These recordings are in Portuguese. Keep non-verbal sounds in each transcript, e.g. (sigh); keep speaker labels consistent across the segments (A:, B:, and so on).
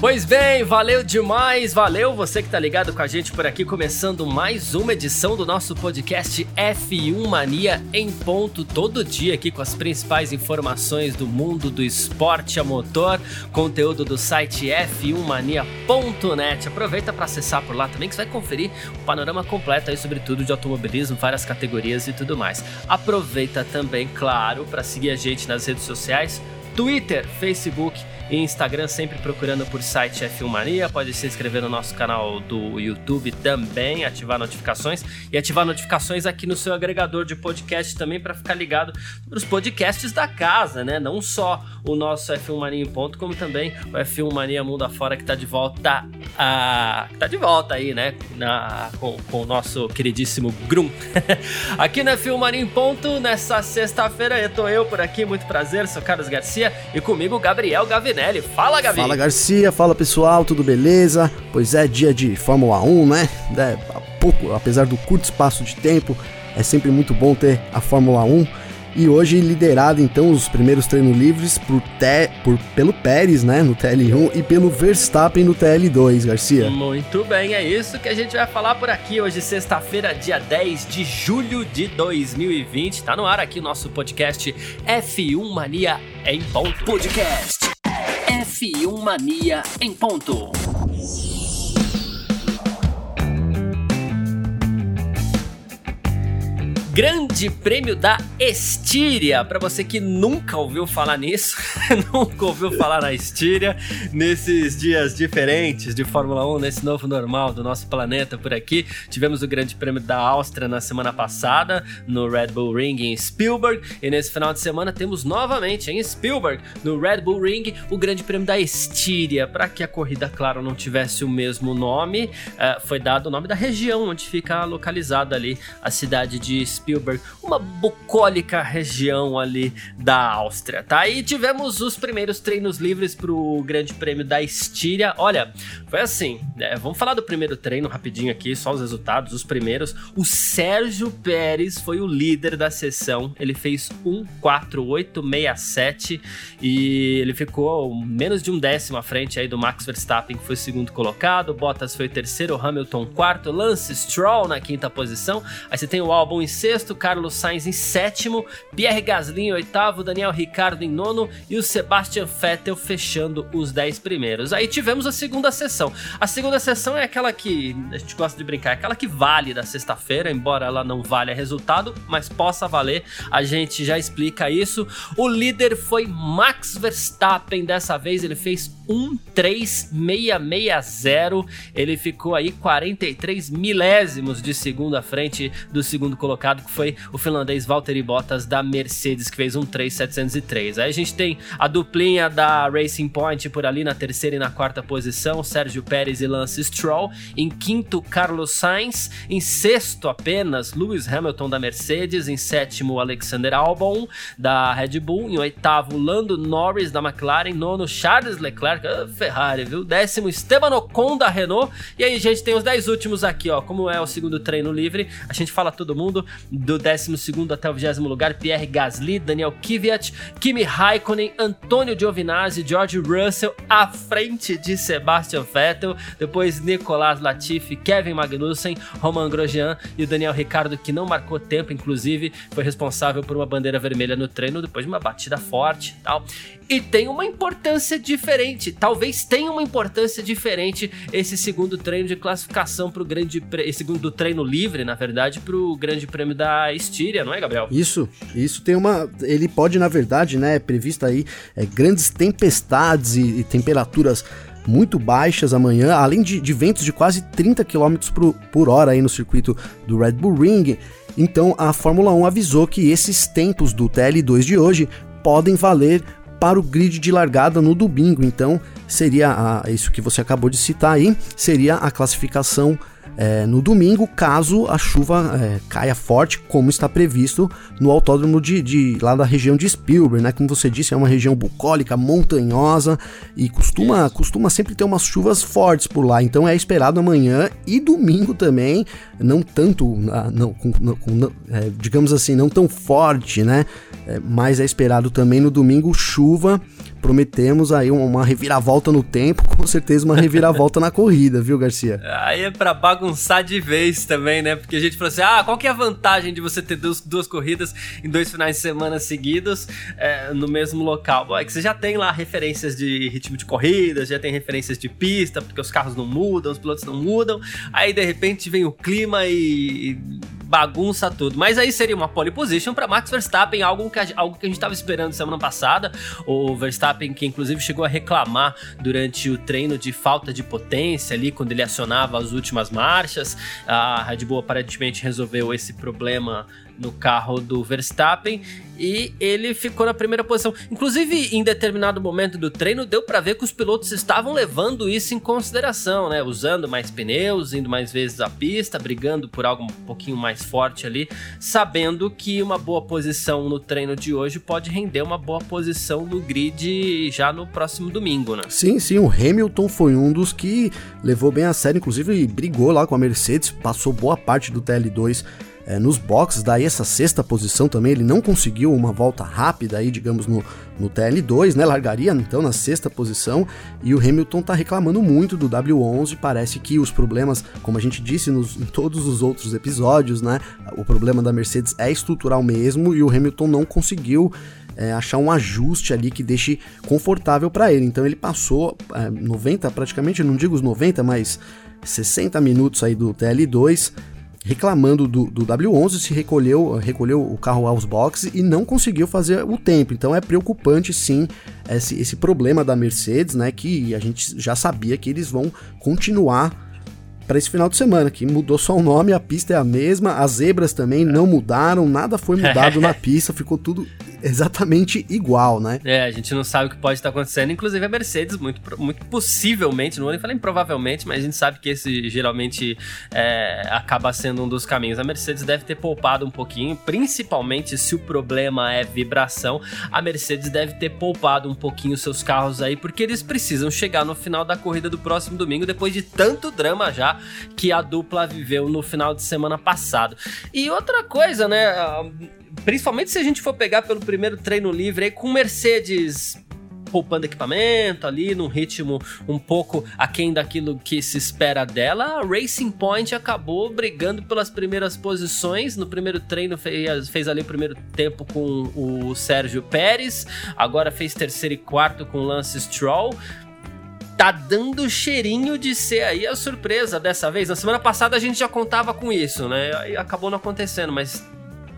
A: Pois bem, valeu demais, valeu você que tá ligado com a gente por aqui, começando mais uma edição do nosso podcast F1 Mania em ponto, todo dia aqui com as principais informações do mundo do esporte a motor, conteúdo do site f1mania.net. Aproveita para acessar por lá também que você vai conferir o panorama completo aí sobre tudo de automobilismo, várias categorias e tudo mais. Aproveita também, claro, para seguir a gente nas redes sociais, Twitter, Facebook e Instagram, sempre procurando por site F1 Mania. Pode se inscrever no nosso canal do YouTube também, ativar notificações e ativar notificações aqui no seu agregador de podcast também para ficar ligado nos podcasts da casa, né? Não só o nosso F1 Mania em ponto, como também o F1 Mania Mundo Afora que tá de volta a... tá de volta aí, né? Na... Com, com o nosso queridíssimo Grum. (laughs) aqui no F1 Mania em ponto, nessa sexta-feira, eu tô eu por aqui, muito prazer, sou Carlos Garcia e comigo Gabriel Gavinelli. Fala, Gabi!
B: Fala, Garcia. Fala, pessoal. Tudo beleza? Pois é, dia de Fórmula 1, né? É, pouco, apesar do curto espaço de tempo, é sempre muito bom ter a Fórmula 1. E hoje liderado então os primeiros treinos livres por, te, por pelo Pérez, né, no TL1 e pelo Verstappen no TL2, Garcia.
A: Muito bem, é isso que a gente vai falar por aqui hoje, sexta-feira, dia 10 de julho de 2020. Tá no ar aqui o nosso podcast F1 Mania em Ponto Podcast.
C: F1 Mania em ponto.
A: Grande Prêmio da Estíria. Para você que nunca ouviu falar nisso, (laughs) nunca ouviu falar na Estíria, nesses dias diferentes de Fórmula 1, nesse novo normal do nosso planeta por aqui, tivemos o Grande Prêmio da Áustria na semana passada, no Red Bull Ring em Spielberg, e nesse final de semana temos novamente em Spielberg, no Red Bull Ring, o Grande Prêmio da Estíria. Para que a corrida, claro, não tivesse o mesmo nome, uh, foi dado o nome da região onde fica localizada ali a cidade de Spielberg Spielberg, uma bucólica região ali da Áustria, tá? E tivemos os primeiros treinos livres pro Grande Prêmio da Estíria. Olha, foi assim, né? Vamos falar do primeiro treino rapidinho aqui, só os resultados, os primeiros. O Sérgio Pérez foi o líder da sessão, ele fez 1,4867 e ele ficou menos de um décimo à frente aí do Max Verstappen, que foi segundo colocado. Bottas foi terceiro, Hamilton quarto, Lance Stroll na quinta posição. Aí você tem o álbum em sexto sexto, Carlos Sainz em sétimo, Pierre Gasly em oitavo, Daniel Ricciardo em nono e o Sebastian Vettel fechando os dez primeiros. Aí tivemos a segunda sessão. A segunda sessão é aquela que a gente gosta de brincar, é aquela que vale da sexta-feira, embora ela não valha resultado, mas possa valer. A gente já explica isso. O líder foi Max Verstappen dessa vez, ele fez 13660. Ele ficou aí 43 milésimos de segundo à frente do segundo colocado que foi o finlandês Valtteri Bottas da Mercedes, que fez um 3,703. Aí a gente tem a duplinha da Racing Point por ali na terceira e na quarta posição, Sérgio Pérez e Lance Stroll. Em quinto, Carlos Sainz. Em sexto, apenas, Lewis Hamilton da Mercedes. Em sétimo, Alexander Albon da Red Bull. Em oitavo, Lando Norris da McLaren. Nono, Charles Leclerc, ah, Ferrari, viu? Décimo, Esteban Ocon da Renault. E aí, gente, tem os dez últimos aqui, ó. Como é o segundo treino livre, a gente fala todo mundo do 12 até o 20 lugar, Pierre Gasly, Daniel Kvyat, Kimi Raikkonen, Antônio Giovinazzi, George Russell, à frente de Sebastian Vettel, depois Nicolas Latifi, Kevin Magnussen, Roman Grosjean e o Daniel Ricardo, que não marcou tempo, inclusive, foi responsável por uma bandeira vermelha no treino depois de uma batida forte e tal. E tem uma importância diferente, talvez tenha uma importância diferente esse segundo treino de classificação para o grande, esse segundo treino livre, na verdade, para o grande prêmio da Estíria, não é, Gabriel?
B: Isso, isso tem uma. Ele pode, na verdade, né, prevista aí é, grandes tempestades e, e, temperaturas muito baixas amanhã, além de, de ventos de quase 30 km por, por hora aí no circuito do Red Bull Ring. Então a Fórmula 1 avisou que esses tempos do TL2 de hoje podem valer para o grid de largada no domingo. Então seria a, isso que você acabou de citar aí, seria a classificação é, no domingo, caso a chuva é, caia forte, como está previsto no autódromo de, de, lá da região de Spielberg, né? Como você disse, é uma região bucólica, montanhosa e costuma, costuma sempre ter umas chuvas fortes por lá. Então é esperado amanhã e domingo também, não tanto, ah, não, com, com, é, digamos assim, não tão forte, né? É, mas é esperado também no domingo chuva prometemos aí uma reviravolta no tempo, com certeza uma reviravolta na corrida, viu, Garcia?
A: Aí é pra bagunçar de vez também, né? Porque a gente falou assim: ah, qual que é a vantagem de você ter duas, duas corridas em dois finais de semana seguidos é, no mesmo local? É que você já tem lá referências de ritmo de corrida, já tem referências de pista, porque os carros não mudam, os pilotos não mudam. Aí de repente vem o clima e bagunça tudo. Mas aí seria uma pole position para Max Verstappen, algo que, a, algo que a gente estava esperando semana passada. O Verstappen, que inclusive chegou a reclamar durante o treino de falta de potência ali, quando ele acionava as últimas marchas. A Red Bull aparentemente resolveu esse problema no carro do Verstappen e ele ficou na primeira posição. Inclusive, em determinado momento do treino, deu para ver que os pilotos estavam levando isso em consideração, né? Usando mais pneus, indo mais vezes à pista, brigando por algo um pouquinho mais forte ali, sabendo que uma boa posição no treino de hoje pode render uma boa posição no grid já no próximo domingo, né?
B: Sim, sim, o Hamilton foi um dos que levou bem a sério, inclusive brigou lá com a Mercedes, passou boa parte do TL2 é, nos boxes, daí essa sexta posição também, ele não conseguiu uma volta rápida aí, digamos, no, no TL2, né? Largaria então na sexta posição e o Hamilton tá reclamando muito do W11. Parece que os problemas, como a gente disse nos, em todos os outros episódios, né? O problema da Mercedes é estrutural mesmo e o Hamilton não conseguiu é, achar um ajuste ali que deixe confortável para ele. Então ele passou é, 90, praticamente, não digo os 90, mas 60 minutos aí do TL2 reclamando do, do, W11, se recolheu, recolheu o carro aos boxes e não conseguiu fazer o tempo. Então é preocupante sim esse, esse problema da Mercedes, né? Que a gente já sabia que eles vão continuar para esse final de semana, que mudou só o nome, a pista é a mesma, as zebras também não mudaram, nada foi mudado na (laughs) pista, ficou tudo exatamente igual, né?
A: É, a gente não sabe o que pode estar acontecendo. Inclusive a Mercedes, muito, muito possivelmente, não vou nem falar provavelmente, mas a gente sabe que esse geralmente é, acaba sendo um dos caminhos. A Mercedes deve ter poupado um pouquinho, principalmente se o problema é vibração. A Mercedes deve ter poupado um pouquinho seus carros aí, porque eles precisam chegar no final da corrida do próximo domingo, depois de tanto drama já que a dupla viveu no final de semana passado. E outra coisa, né? Principalmente se a gente for pegar pelo primeiro treino livre aí com Mercedes poupando equipamento ali, num ritmo um pouco aquém daquilo que se espera dela. A Racing Point acabou brigando pelas primeiras posições. No primeiro treino fez, fez ali o primeiro tempo com o Sérgio Pérez, agora fez terceiro e quarto com Lance Stroll tá dando cheirinho de ser aí a surpresa dessa vez. Na semana passada a gente já contava com isso, né? Aí acabou não acontecendo, mas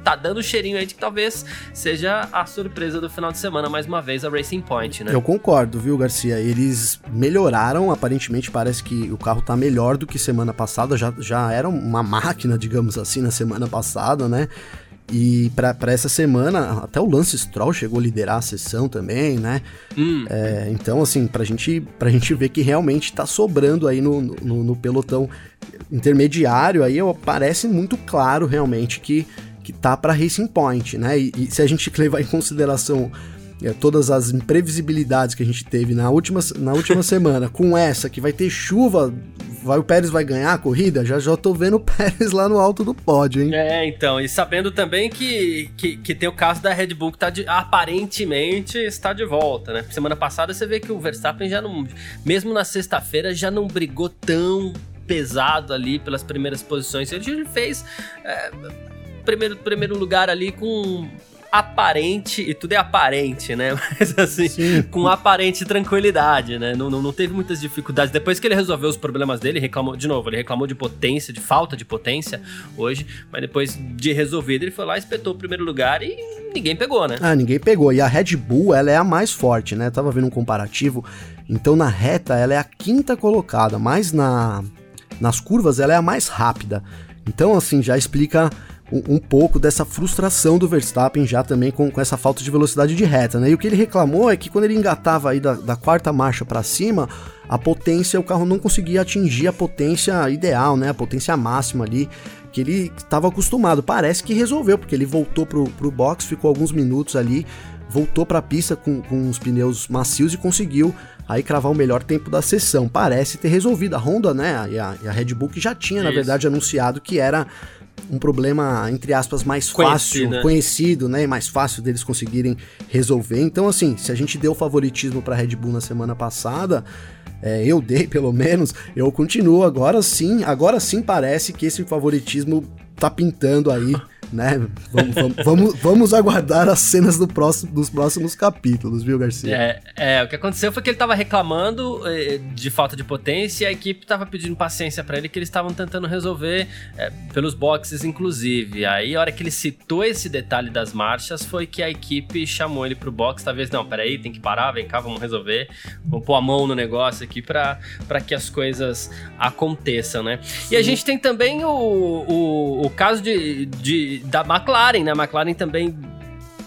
A: tá dando cheirinho aí de que talvez seja a surpresa do final de semana, mais uma vez, a Racing Point, né?
B: Eu concordo, viu, Garcia? Eles melhoraram, aparentemente parece que o carro tá melhor do que semana passada, já, já era uma máquina, digamos assim, na semana passada, né? E para essa semana, até o Lance Stroll chegou a liderar a sessão também, né? Hum. É, então, assim, pra gente, pra gente ver que realmente tá sobrando aí no, no, no pelotão intermediário, aí parece muito claro realmente que que tá para Racing Point, né? E, e, se a gente (laughs) levar em consideração é, todas as imprevisibilidades que a gente teve na última, na última (laughs) semana, com essa que vai ter chuva, vai, o Pérez vai ganhar a corrida, já já tô vendo o (laughs) Pérez lá no alto do pódio, hein?
A: É, então, e sabendo também que, que, que tem o caso da Red Bull que tá de, aparentemente está de volta, né? Semana passada você vê que o Verstappen já não, mesmo na sexta-feira, já não brigou tão pesado ali pelas primeiras posições. Ele fez é, primeiro, primeiro lugar ali com aparente, e tudo é aparente, né? (laughs) Mas assim, Sim. com aparente tranquilidade, né? Não, não, não, teve muitas dificuldades. Depois que ele resolveu os problemas dele, reclamou, de novo, ele reclamou de potência, de falta de potência hoje, mas depois de resolvido, ele foi lá, espetou o primeiro lugar e ninguém pegou, né?
B: Ah, ninguém pegou. E a Red Bull, ela é a mais forte, né? tava vendo um comparativo. Então na reta, ela é a quinta colocada, mas na, nas curvas, ela é a mais rápida. Então, assim, já explica um, um, pouco dessa frustração do Verstappen já também com, com, essa falta de velocidade de reta, né? E o que ele reclamou é que quando ele engatava aí da, da quarta marcha para cima, a potência, o carro não conseguia atingir a potência ideal, né? A potência máxima ali que ele estava acostumado. Parece que resolveu, porque ele voltou pro, pro box, ficou alguns minutos ali, voltou para a pista com, com os pneus macios e conseguiu aí cravar o melhor tempo da sessão. Parece ter resolvido. A Honda, né, e a, e a Red Bull que já tinha, Isso. na verdade, anunciado que era um problema, entre aspas, mais fácil, conhecido, conhecido, né? E mais fácil deles conseguirem resolver. Então, assim, se a gente deu favoritismo para Red Bull na semana passada, é, eu dei (laughs) pelo menos, eu continuo agora sim, agora sim parece que esse favoritismo tá pintando aí né? Vamos, vamos, vamos, vamos, aguardar as cenas do próximo, dos próximos capítulos, viu, Garcia?
A: É, é, o que aconteceu foi que ele tava reclamando eh, de falta de potência e a equipe tava pedindo paciência para ele que eles estavam tentando resolver é, pelos boxes, inclusive. Aí, a hora que ele citou esse detalhe das marchas, foi que a equipe chamou ele pro box, talvez, não, peraí, tem que parar, vem cá, vamos resolver, vamos pôr a mão no negócio aqui para que as coisas aconteçam, né? Sim. E a gente tem também o, o, o caso de, de da McLaren, né? A McLaren também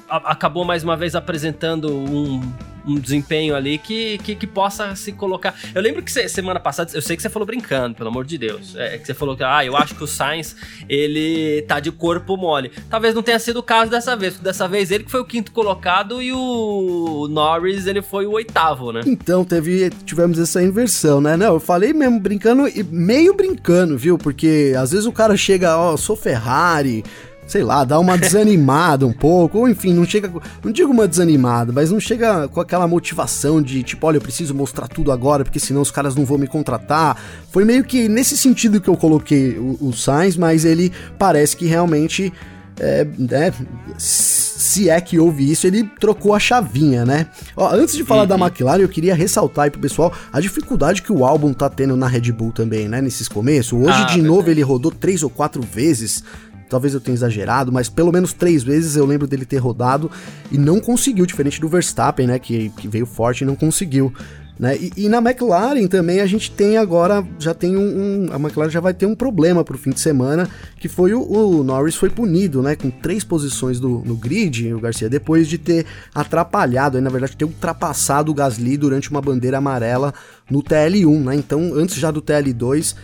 A: acabou mais uma vez apresentando um um desempenho ali que, que, que, possa se colocar. Eu lembro que cê, semana passada, eu sei que você falou brincando, pelo amor de Deus. É, que você falou que, ah, eu acho que o Sainz, ele tá de corpo mole. Talvez não tenha sido o caso dessa vez, porque dessa vez ele que foi o quinto colocado e o Norris, ele foi o oitavo, né?
B: Então, teve, tivemos essa inversão, né? Não, eu falei mesmo brincando, e meio brincando, viu? Porque às vezes o cara chega, ó, oh, sou Ferrari sei lá, dá uma desanimada um pouco, ou enfim, não chega, não digo uma desanimada, mas não chega com aquela motivação de tipo, olha, eu preciso mostrar tudo agora, porque senão os caras não vão me contratar. Foi meio que nesse sentido que eu coloquei o, o Sainz, mas ele parece que realmente é, é, se é que houve isso, ele trocou a chavinha, né? Ó, antes de falar uhum. da McLaren, eu queria ressaltar aí pro pessoal a dificuldade que o álbum tá tendo na Red Bull também, né? Nesses começos. Hoje, ah, de verdade. novo, ele rodou três ou quatro vezes talvez eu tenha exagerado, mas pelo menos três vezes eu lembro dele ter rodado e não conseguiu, diferente do Verstappen, né, que, que veio forte e não conseguiu. Né? E, e, na McLaren também a gente tem agora, já tem um, um, A McLaren já vai ter um problema pro fim de semana, que foi o, o Norris foi punido, né? Com três posições do, no grid, o Garcia, depois de ter atrapalhado, aí, na verdade, ter ultrapassado o Gasly durante uma bandeira amarela no TL1, né? Então, antes já do TL2,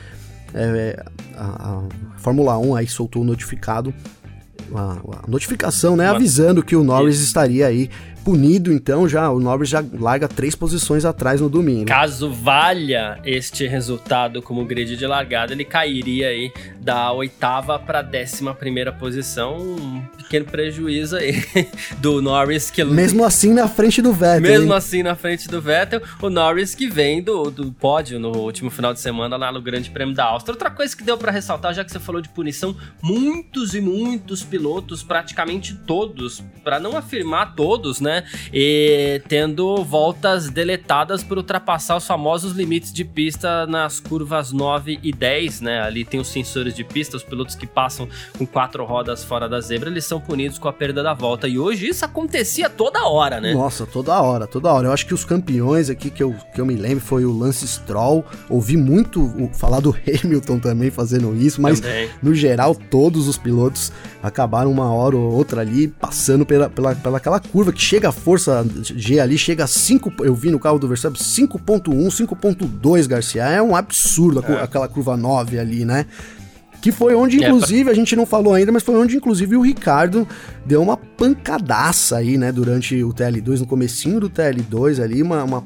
B: é, a, a, Fórmula 1 aí soltou o notificado, a, a notificação, né, avisando que o Norris estaria aí punido, então já o Norris já larga três posições atrás no domingo.
A: Caso valha este resultado como grid de largada, ele cairia aí da oitava para décima primeira posição, um pequeno prejuízo aí (laughs) do Norris que
B: mesmo assim na frente do Vettel.
A: Mesmo hein? assim na frente do Vettel, o Norris que vem do, do pódio no último final de semana lá no Grande Prêmio da Áustria. Outra coisa que deu para ressaltar, já que você falou de punição, muitos e muitos pilotos, praticamente todos, para não afirmar todos, né? Né? E tendo voltas deletadas por ultrapassar os famosos limites de pista nas curvas 9 e 10, né? Ali tem os sensores de pista, os pilotos que passam com quatro rodas fora da zebra, eles são punidos com a perda da volta. E hoje isso acontecia toda hora, né?
B: Nossa, toda hora, toda hora. Eu acho que os campeões aqui que eu, que eu me lembro foi o Lance Stroll. Ouvi muito falar do (laughs) Hamilton também fazendo isso, mas também. no geral todos os pilotos acabaram uma hora ou outra ali passando pela, pela, pela aquela curva que chega a força G ali, chega a 5, eu vi no carro do Verstappen 5.1, 5.2, Garcia, é um absurdo é. aquela curva 9 ali, né? Que foi onde, é, inclusive, a gente não falou ainda, mas foi onde, inclusive, o Ricardo deu uma pancadaça aí, né, durante o TL2, no comecinho do TL2 ali, uma, uma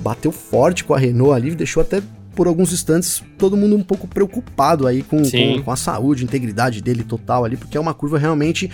B: bateu forte com a Renault ali, deixou até por alguns instantes todo mundo um pouco preocupado aí com, com, com, a saúde, integridade dele total ali, porque é uma curva realmente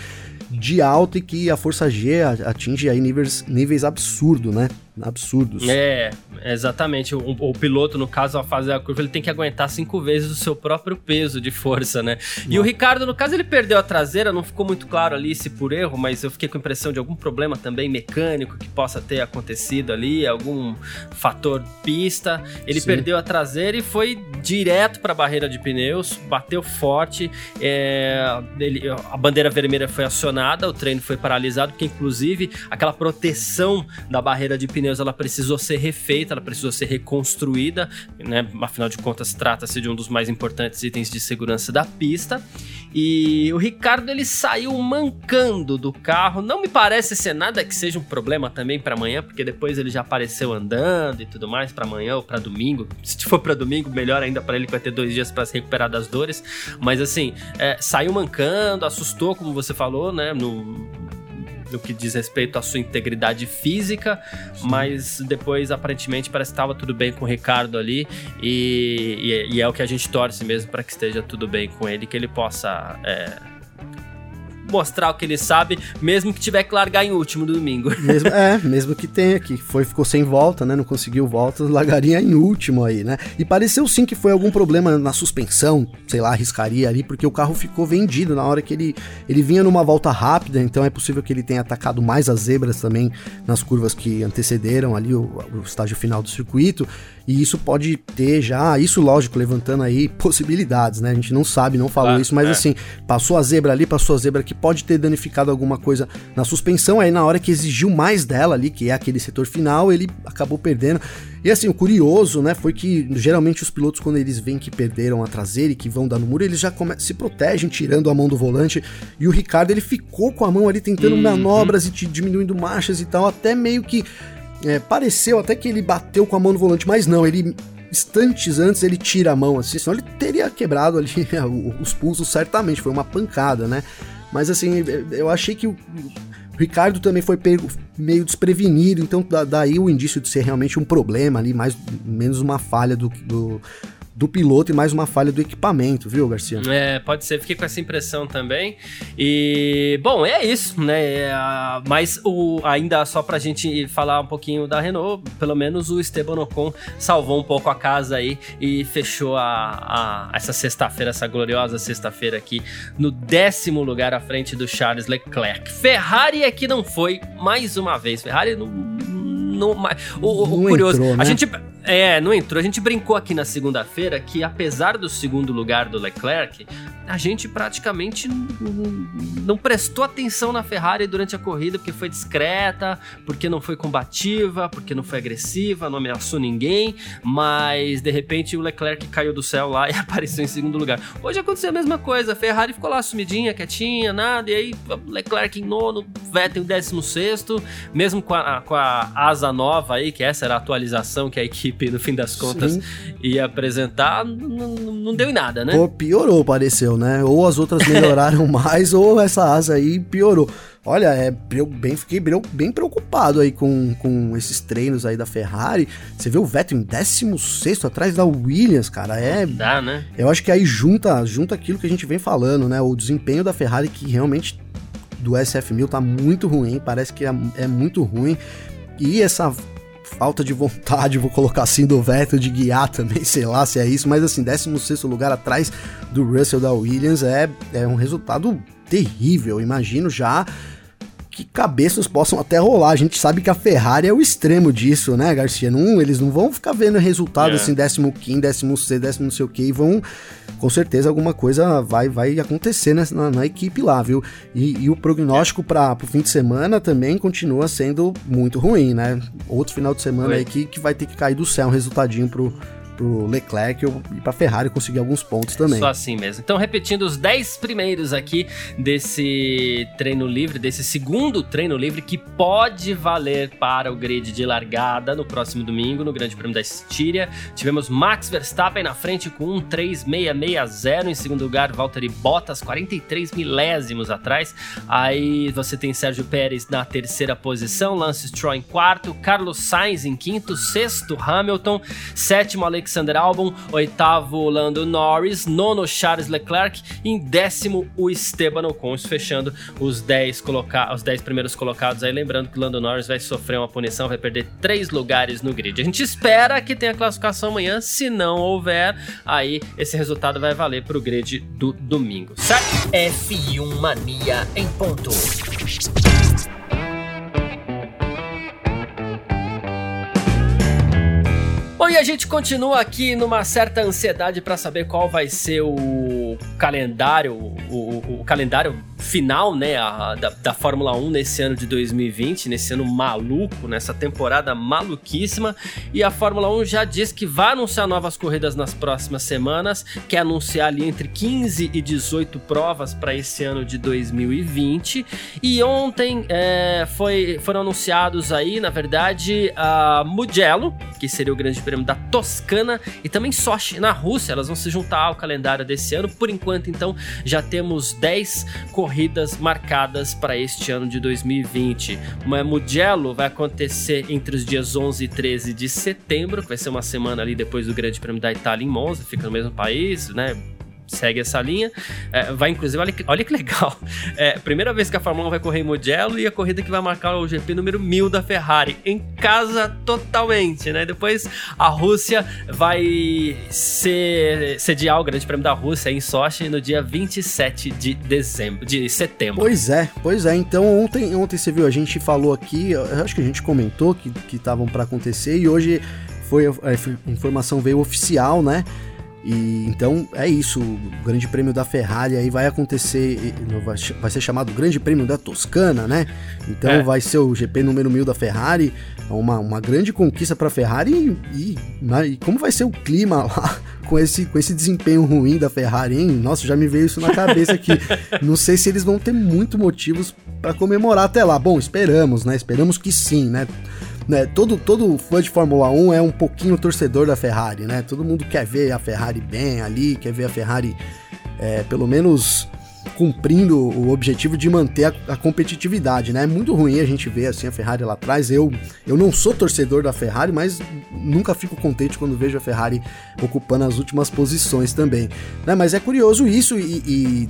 B: de alta e que a força G atinge aí níveis, níveis absurdos, né? Absurdos.
A: É, exatamente. O, o, piloto, no caso, ao fazer a curva, ele tem que aguentar cinco vezes o seu próprio peso de força, né? E o Ricardo, no caso, ele perdeu a traseira, não ficou muito claro ali se por erro, mas eu fiquei com a impressão de algum problema também mecânico que possa ter acontecido ali, algum fator pista. Ele Sim. perdeu a traseira e foi direto para a barreira de pneus, bateu forte. É, ele, a bandeira vermelha foi acionada, o treino foi paralisado, porque inclusive aquela proteção da barreira de pneus pneus ela precisou ser refeita, ela precisou ser reconstruída, né? Afinal de contas, trata-se de um dos mais importantes itens de segurança da pista. E o Ricardo ele saiu mancando do carro. Não me parece ser nada que seja um problema também para amanhã, porque depois ele já apareceu andando e tudo mais para amanhã ou para domingo. Se (laughs) for para domingo, melhor ainda para ele que vai ter dois dias para se recuperar das dores. Mas assim, é, saiu mancando, assustou, como você falou, né? No, no que diz respeito à sua integridade física, Sim. mas depois aparentemente parece que estava tudo bem com o Ricardo ali e, e, e, é o que a gente torce mesmo para que esteja tudo bem com ele, que ele possa é, mostrar o que ele sabe, mesmo que tiver que largar em último no domingo. (laughs)
B: Mesmo, é, mesmo que tenha, que foi, ficou sem volta, né? Não conseguiu volta, largaria em último aí, né? E pareceu sim que foi algum problema na suspensão, sei lá, arriscaria ali, porque o carro ficou vendido na hora que ele, ele vinha numa volta rápida, então é possível que ele tenha atacado mais as zebras também nas curvas que antecederam ali o, o estágio final do circuito. E isso pode ter já, isso lógico, levantando aí possibilidades, né? A gente não sabe, não falou ah, isso, mas é. assim, passou a zebra ali, passou a zebra que pode ter danificado alguma coisa na suspensão, aí na hora que exigiu mais dela ali, que é aquele setor final, ele acabou perdendo. E assim, o curioso, né, foi que geralmente os pilotos, quando eles veem que perderam a traseira e que vão dar no muro, eles já se protegem tirando a mão do volante. E o Ricardo, ele ficou com a mão ali tentando uhum. manobras e diminuindo marchas e tal, até meio que é, pareceu até que ele bateu com a mão no volante, mas não, ele instantes antes ele tira a mão assim, senão ele teria quebrado ali (laughs) os pulsos certamente, foi uma pancada, né? Mas assim, eu achei que o Ricardo também foi pego meio desprevenido, então daí o indício de ser realmente um problema ali, mais menos uma falha do, do do piloto e mais uma falha do equipamento, viu, Garcia?
A: É, pode ser. Fiquei com essa impressão também. E, bom, é isso, né? É, mas o, ainda só pra gente falar um pouquinho da Renault, pelo menos o Esteban Ocon salvou um pouco a casa aí e fechou a, a essa sexta-feira, essa gloriosa sexta-feira aqui, no décimo lugar à frente do Charles Leclerc. Ferrari é que não foi mais uma vez. Ferrari não. Não o, o, o curioso, entrou, né? a gente é, não entrou. A gente brincou aqui na segunda-feira que, apesar do segundo lugar do Leclerc, a gente praticamente não prestou atenção na Ferrari durante a corrida porque foi discreta, porque não foi combativa, porque não foi agressiva, não ameaçou ninguém, mas de repente o Leclerc caiu do céu lá (laughs) e apareceu em segundo lugar. Hoje aconteceu a mesma coisa, a Ferrari ficou lá sumidinha, quietinha, nada, e aí Leclerc em nono, Vettel em décimo sexto, mesmo com a, com a asa nova aí, que essa era a atualização que a equipe, no fim das contas, Sim. ia apresentar, não deu em nada, né?
B: Pô, piorou, pareceu, né? Ou as outras melhoraram (laughs) mais, ou essa asa aí piorou. Olha, é, eu bem, fiquei bem preocupado aí com, com esses treinos aí da Ferrari. Você vê o Vettel em 16 atrás da Williams, cara. É.
A: Dá, né?
B: Eu acho que aí junta, junta aquilo que a gente vem falando, né? O desempenho da Ferrari que realmente do SF1000 tá muito ruim, parece que é, é muito ruim. E essa falta de vontade, vou colocar assim, do Vettel de guiar também, (laughs) sei lá se é isso, mas assim, 16 lugar atrás do Russell da Williams é, é um resultado terrível, imagino já que cabeças possam até rolar. A gente sabe que a Ferrari é o extremo disso, né, Garcia? Não, eles não vão ficar vendo resultado é. assim, décimo quinto, décimo sexto, décimo não sei o que, e vão, com certeza, alguma coisa vai, vai acontecer na, na, na equipe lá, viu? E, e o prognóstico para o fim de semana também continua sendo muito ruim, né? Outro final de semana Oi. aí que, que vai ter que cair do céu um resultadinho pro, pro Leclerc e pra Ferrari conseguir alguns pontos também.
A: Só assim mesmo. Então, repetindo os 10 primeiros aqui desse treino livre, desse segundo treino livre que pode valer para o grid de largada no próximo domingo, no Grande Prêmio da Estíria. Tivemos Max Verstappen na frente com 1.3660, em segundo lugar, Valtteri Bottas, 43 milésimos atrás. Aí você tem Sérgio Pérez na terceira posição, Lance Stroll em quarto, Carlos Sainz em quinto, sexto Hamilton, sétimo Alex Alexander Albon, oitavo Lando Norris, nono Charles Leclerc e em décimo o Esteban Ocon, fechando os 10 coloca os 10 primeiros colocados aí, lembrando que o Lando Norris vai sofrer uma punição, vai perder três lugares no grid. A gente espera que tenha classificação amanhã, se não houver, aí esse resultado vai valer para o grid do domingo, certo?
C: F1 Mania em ponto. E a gente continua aqui numa certa ansiedade para saber qual vai ser o calendário, o, o, o calendário
A: final, né, a, da, da Fórmula 1 nesse ano de 2020, nesse ano maluco, nessa temporada maluquíssima. E a Fórmula 1 já diz que vai anunciar novas corridas nas próximas semanas, quer anunciar ali entre 15 e 18 provas para esse ano de 2020. E ontem é, foi, foram anunciados aí, na verdade, a Mugello, que seria o Grande Prêmio da Toscana, e também Sochi, na Rússia. Elas vão se juntar ao calendário desse ano. Por enquanto, então, já temos 10 corridas marcadas para este ano de 2020. Uma Mugello vai acontecer entre os dias 11 e 13 de setembro, que vai ser uma semana ali depois do Grande Prêmio da Itália em Monza, fica no mesmo país, né? Segue essa linha. É, vai, inclusive, olha que, olha que legal. É, primeira vez que a Fórmula 1 vai correr em Mugello e a corrida que vai marcar o GP número 1000 da Ferrari. Em casa totalmente, né? Depois a Rússia vai ser, sediar o Grande Prêmio da Rússia em Sochi no dia 27 de dezembro, de setembro.
B: Pois é, pois é. Então ontem, ontem você viu, a gente falou aqui, acho que a gente comentou que estavam para acontecer e hoje foi a, a informação veio oficial, né? E então é isso, o Grande Prêmio da Ferrari aí vai acontecer, vai ser chamado Grande Prêmio da Toscana, né? Então é. vai ser o GP número 1000 da Ferrari, é uma, uma grande conquista para a Ferrari e, e, e, como vai ser o clima (laughs) lá com esse, com esse desempenho ruim da Ferrari, hein? Nossa, já me veio isso na cabeça aqui. (laughs) Não sei se eles vão ter muito motivos para comemorar até lá. Bom, esperamos, né? Esperamos que sim, né? Né, todo, todo fã de Fórmula 1 é um pouquinho torcedor da Ferrari, né? Todo mundo quer ver a Ferrari bem ali, quer ver a Ferrari é, pelo menos cumprindo o objetivo de manter a, a, competitividade, né? É muito ruim a gente ver assim a Ferrari lá atrás. Eu, eu não sou torcedor da Ferrari, mas nunca fico contente quando vejo a Ferrari ocupando as últimas posições também. Né? Mas é curioso isso e, e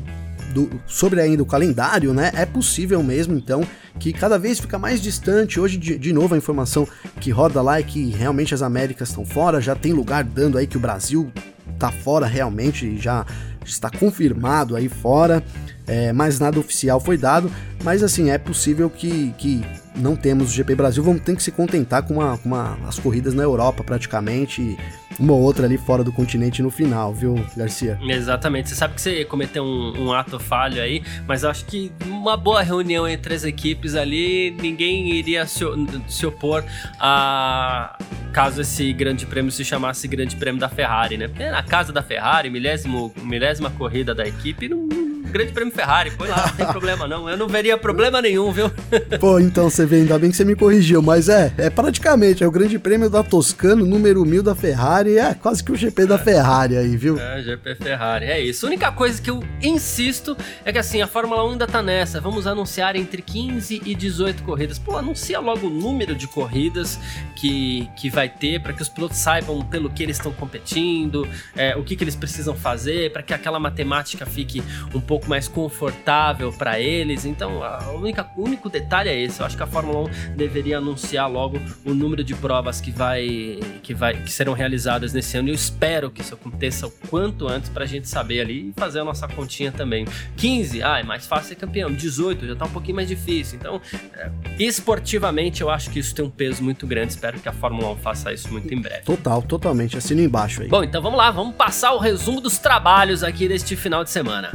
B: do, sobre ainda o calendário, né? É possível mesmo, então, que cada vez fica mais distante. Hoje, de, de novo, a informação que roda lá é que realmente as Américas estão fora, já tem lugar dando aí que o Brasil tá fora realmente, já está confirmado aí fora, é, mas nada oficial foi dado. Mas assim, é possível que, que não temos o GP Brasil, vamos ter que se contentar com, uma, com uma, as corridas na Europa praticamente, uma ou outra ali fora do continente no final, viu, Garcia?
A: Exatamente, você sabe que você cometeu um, um ato falho aí, mas acho que uma boa reunião entre as equipes ali, ninguém iria se, se opor a caso esse grande prêmio se chamasse Grande Prêmio da Ferrari, né? Porque na casa da Ferrari, milésimo, milésima corrida da equipe, não, Grande Prêmio Ferrari, põe lá, não tem problema não. Eu não veria problema nenhum, viu?
B: Pô, então você vê, ainda bem que você me corrigiu, mas é, é praticamente, é o Grande Prêmio da Toscana, número 1000 da Ferrari, é quase que o GP da Ferrari aí, viu?
A: É, GP Ferrari, é isso. A única coisa que eu insisto é que assim, a Fórmula 1 ainda tá nessa, vamos anunciar entre 15 e 18 corridas. Pô, anuncia logo o número de corridas que, que vai ter, para que os pilotos saibam pelo que eles estão competindo, é, o que, que eles precisam fazer, para que aquela matemática fique um pouco pouco mais confortável para eles. Então, a única, o único detalhe é esse. Eu acho que a Fórmula 1 deveria anunciar logo o número de provas que vai que vai que serão realizadas nesse ano. E eu espero que isso aconteça o quanto antes para a gente saber ali e fazer a nossa continha também. 15, ah, é mais fácil ser campeão. 18 já tá um pouquinho mais difícil. Então, é, esportivamente, eu acho que isso tem um peso muito grande. Espero que a Fórmula 1 faça isso muito em breve.
B: Total, totalmente. Assino embaixo aí.
A: Bom, então vamos lá, vamos passar o resumo dos trabalhos aqui deste final de semana.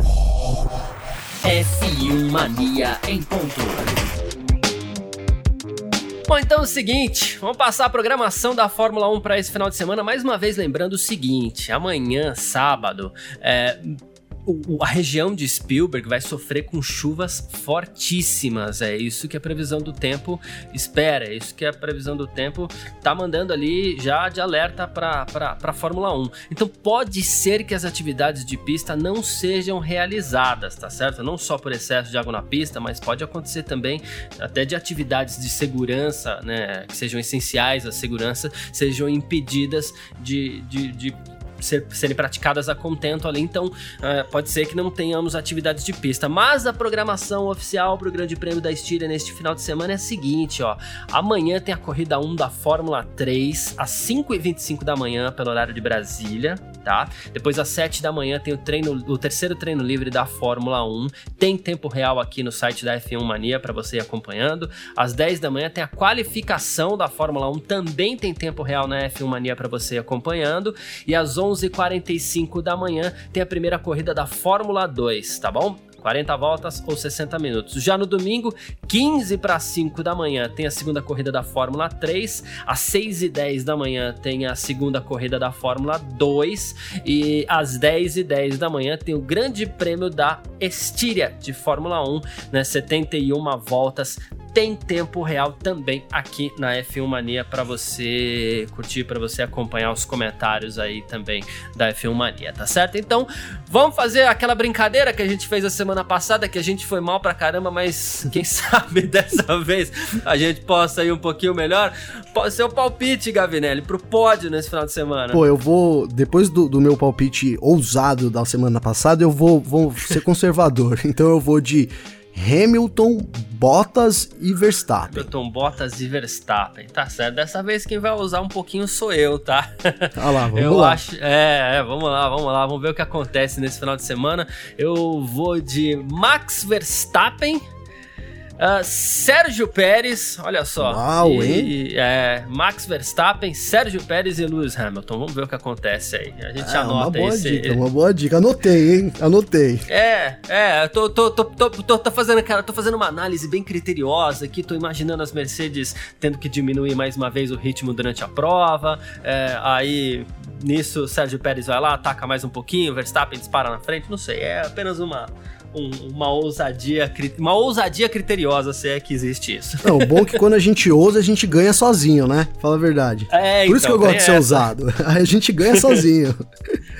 A: F1 Mania em ponto. Bom, então é o seguinte, vamos passar a programação da Fórmula 1 para esse final de semana. Mais uma vez lembrando o seguinte: amanhã, sábado, é, a região de Spielberg vai sofrer com chuvas fortíssimas. É isso que a previsão do tempo espera. É isso que a previsão do tempo tá mandando ali já de alerta para a Fórmula 1. Então pode ser que as atividades de pista não sejam realizadas, tá certo? Não só por excesso de água na pista, mas pode acontecer também até de atividades de segurança, né, que sejam essenciais à segurança, sejam impedidas de, de, de ser, serem praticadas a contento ali, então uh, pode ser que não tenhamos atividades de pista. Mas a programação oficial para o Grande Prêmio da Estíria neste final de semana é a seguinte, ó. Amanhã tem a corrida 1 da Fórmula 3, às 5h25 da manhã, pelo horário de Brasília, tá? Depois às 7 da manhã tem o treino, o terceiro treino livre da Fórmula 1. Tem tempo real aqui no site da F1 Mania para você ir acompanhando. Às 10 da manhã tem a qualificação da Fórmula 1, também tem tempo real na F1 Mania para você ir acompanhando. E às 11 11h45 da manhã tem a primeira corrida da Fórmula 2, tá bom? 40 voltas ou 60 minutos. Já no domingo, 15 para 5 da manhã, tem a segunda corrida da Fórmula 3, às 6 e 10 da manhã tem a segunda corrida da Fórmula 2 e às 10 e 10 da manhã tem o Grande Prêmio da Estíria de Fórmula 1, né, 71 voltas tem tempo real também aqui na F1 Mania para você curtir, para você acompanhar os comentários aí também da F1 Mania, tá certo? Então, vamos fazer aquela brincadeira que a gente fez a semana passada, que a gente foi mal pra caramba, mas (laughs) quem sabe dessa vez a gente possa ir um pouquinho melhor. O palpite, Gavinelli, pro pódio nesse final de semana.
B: Pô, eu vou, depois do, do meu palpite ousado da semana passada, eu vou, vou ser conservador. (laughs) então eu vou de Hamilton, Bottas e Verstappen.
A: Hamilton, Bottas e Verstappen. Tá certo. Dessa vez quem vai usar um pouquinho sou eu, tá? (laughs)
B: Ah lá, vamos
A: eu
B: lá.
A: Acho, é, é, vamos lá, vamos lá. Vamos ver o que acontece nesse final de semana. Eu vou de Max Verstappen. Uh, Sérgio Pérez, olha só.
B: Uau,
A: e, é, Max Verstappen, Sérgio Pérez e Lewis Hamilton. Vamos ver o que acontece aí. A gente
B: É,
A: anota
B: uma boa
A: esse.
B: dica, uma boa dica. Anotei, hein? Anotei.
A: É, é, tô, tô, tô, tô, tô, tô fazendo, cara, tô fazendo uma análise bem criteriosa aqui, tô imaginando as Mercedes tendo que diminuir mais uma vez o ritmo durante a prova, é, aí nisso Sérgio Pérez vai lá, ataca mais um pouquinho, Verstappen dispara na frente, não sei, é apenas uma, um- uma ousadia, uma ousadia criteriosa, se é que existe isso.
B: Não, o bom é que quando a gente ousa, a gente ganha sozinho, né? Fala a verdade.
A: É,
B: Por isso que eu
A: então,
B: gosto de ser
A: essa.
B: ousado. (laughs) Aí a gente ganha sozinho. (laughs)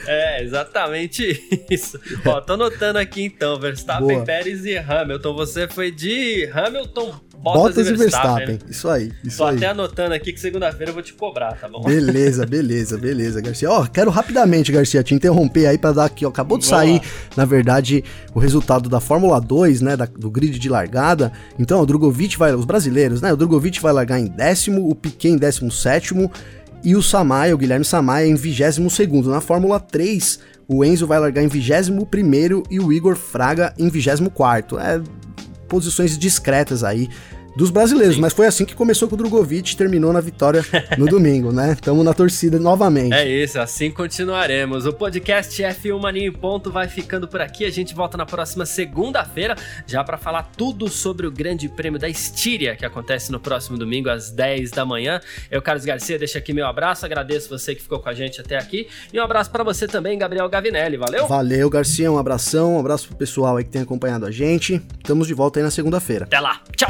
A: É, exatamente isso. Ó, tô anotando aqui então, Verstappen,
B: Boa.
A: Pérez e Hamilton. Você foi de Hamilton, Bottas,
B: Bottas
A: e Verstappen.
B: Verstappen. Isso aí, isso
A: Tô
B: aí.
A: até anotando aqui que segunda-feira eu vou te cobrar, tá bom?
B: Beleza, (laughs) beleza, beleza, Garcia. Ó, quero rapidamente, Garcia, te interromper aí pra dar aqui, ó. Acabou de
A: Vamos
B: sair,
A: lá.
B: na verdade, o resultado da Fórmula 2, né? da- do grid de largada. Então, o Drogovic vai. Os brasileiros, né? O Drogovic vai largar em décimo, o Piquet em décimo sétimo e o Samaia, o Guilherme Samaia, em vigésimo segundo. Na Fórmula 3, o Enzo vai largar em vigésimo primeiro e o Igor Fraga em vigésimo quarto. É posições discretas aí dos brasileiros,
A: Sim.
B: mas foi assim que começou com o Drogovic e terminou na vitória no domingo, né? Tamo na torcida novamente.
A: É isso, assim continuaremos. O podcast F1 Mania em Ponto vai ficando por aqui. A gente volta na próxima segunda-feira, já para falar tudo sobre o Grande Prêmio da Estíria, que acontece no próximo domingo às 10 da manhã. Eu, Carlos Garcia, deixo aqui meu abraço, agradeço você que ficou com a gente até aqui. E um abraço para você também, Gabriel Gavinelli. Valeu?
B: Valeu, Garcia, um abração, um abraço pro pessoal aí que tem acompanhado a gente. Estamos de volta aí na segunda-feira.
A: Até lá. Tchau.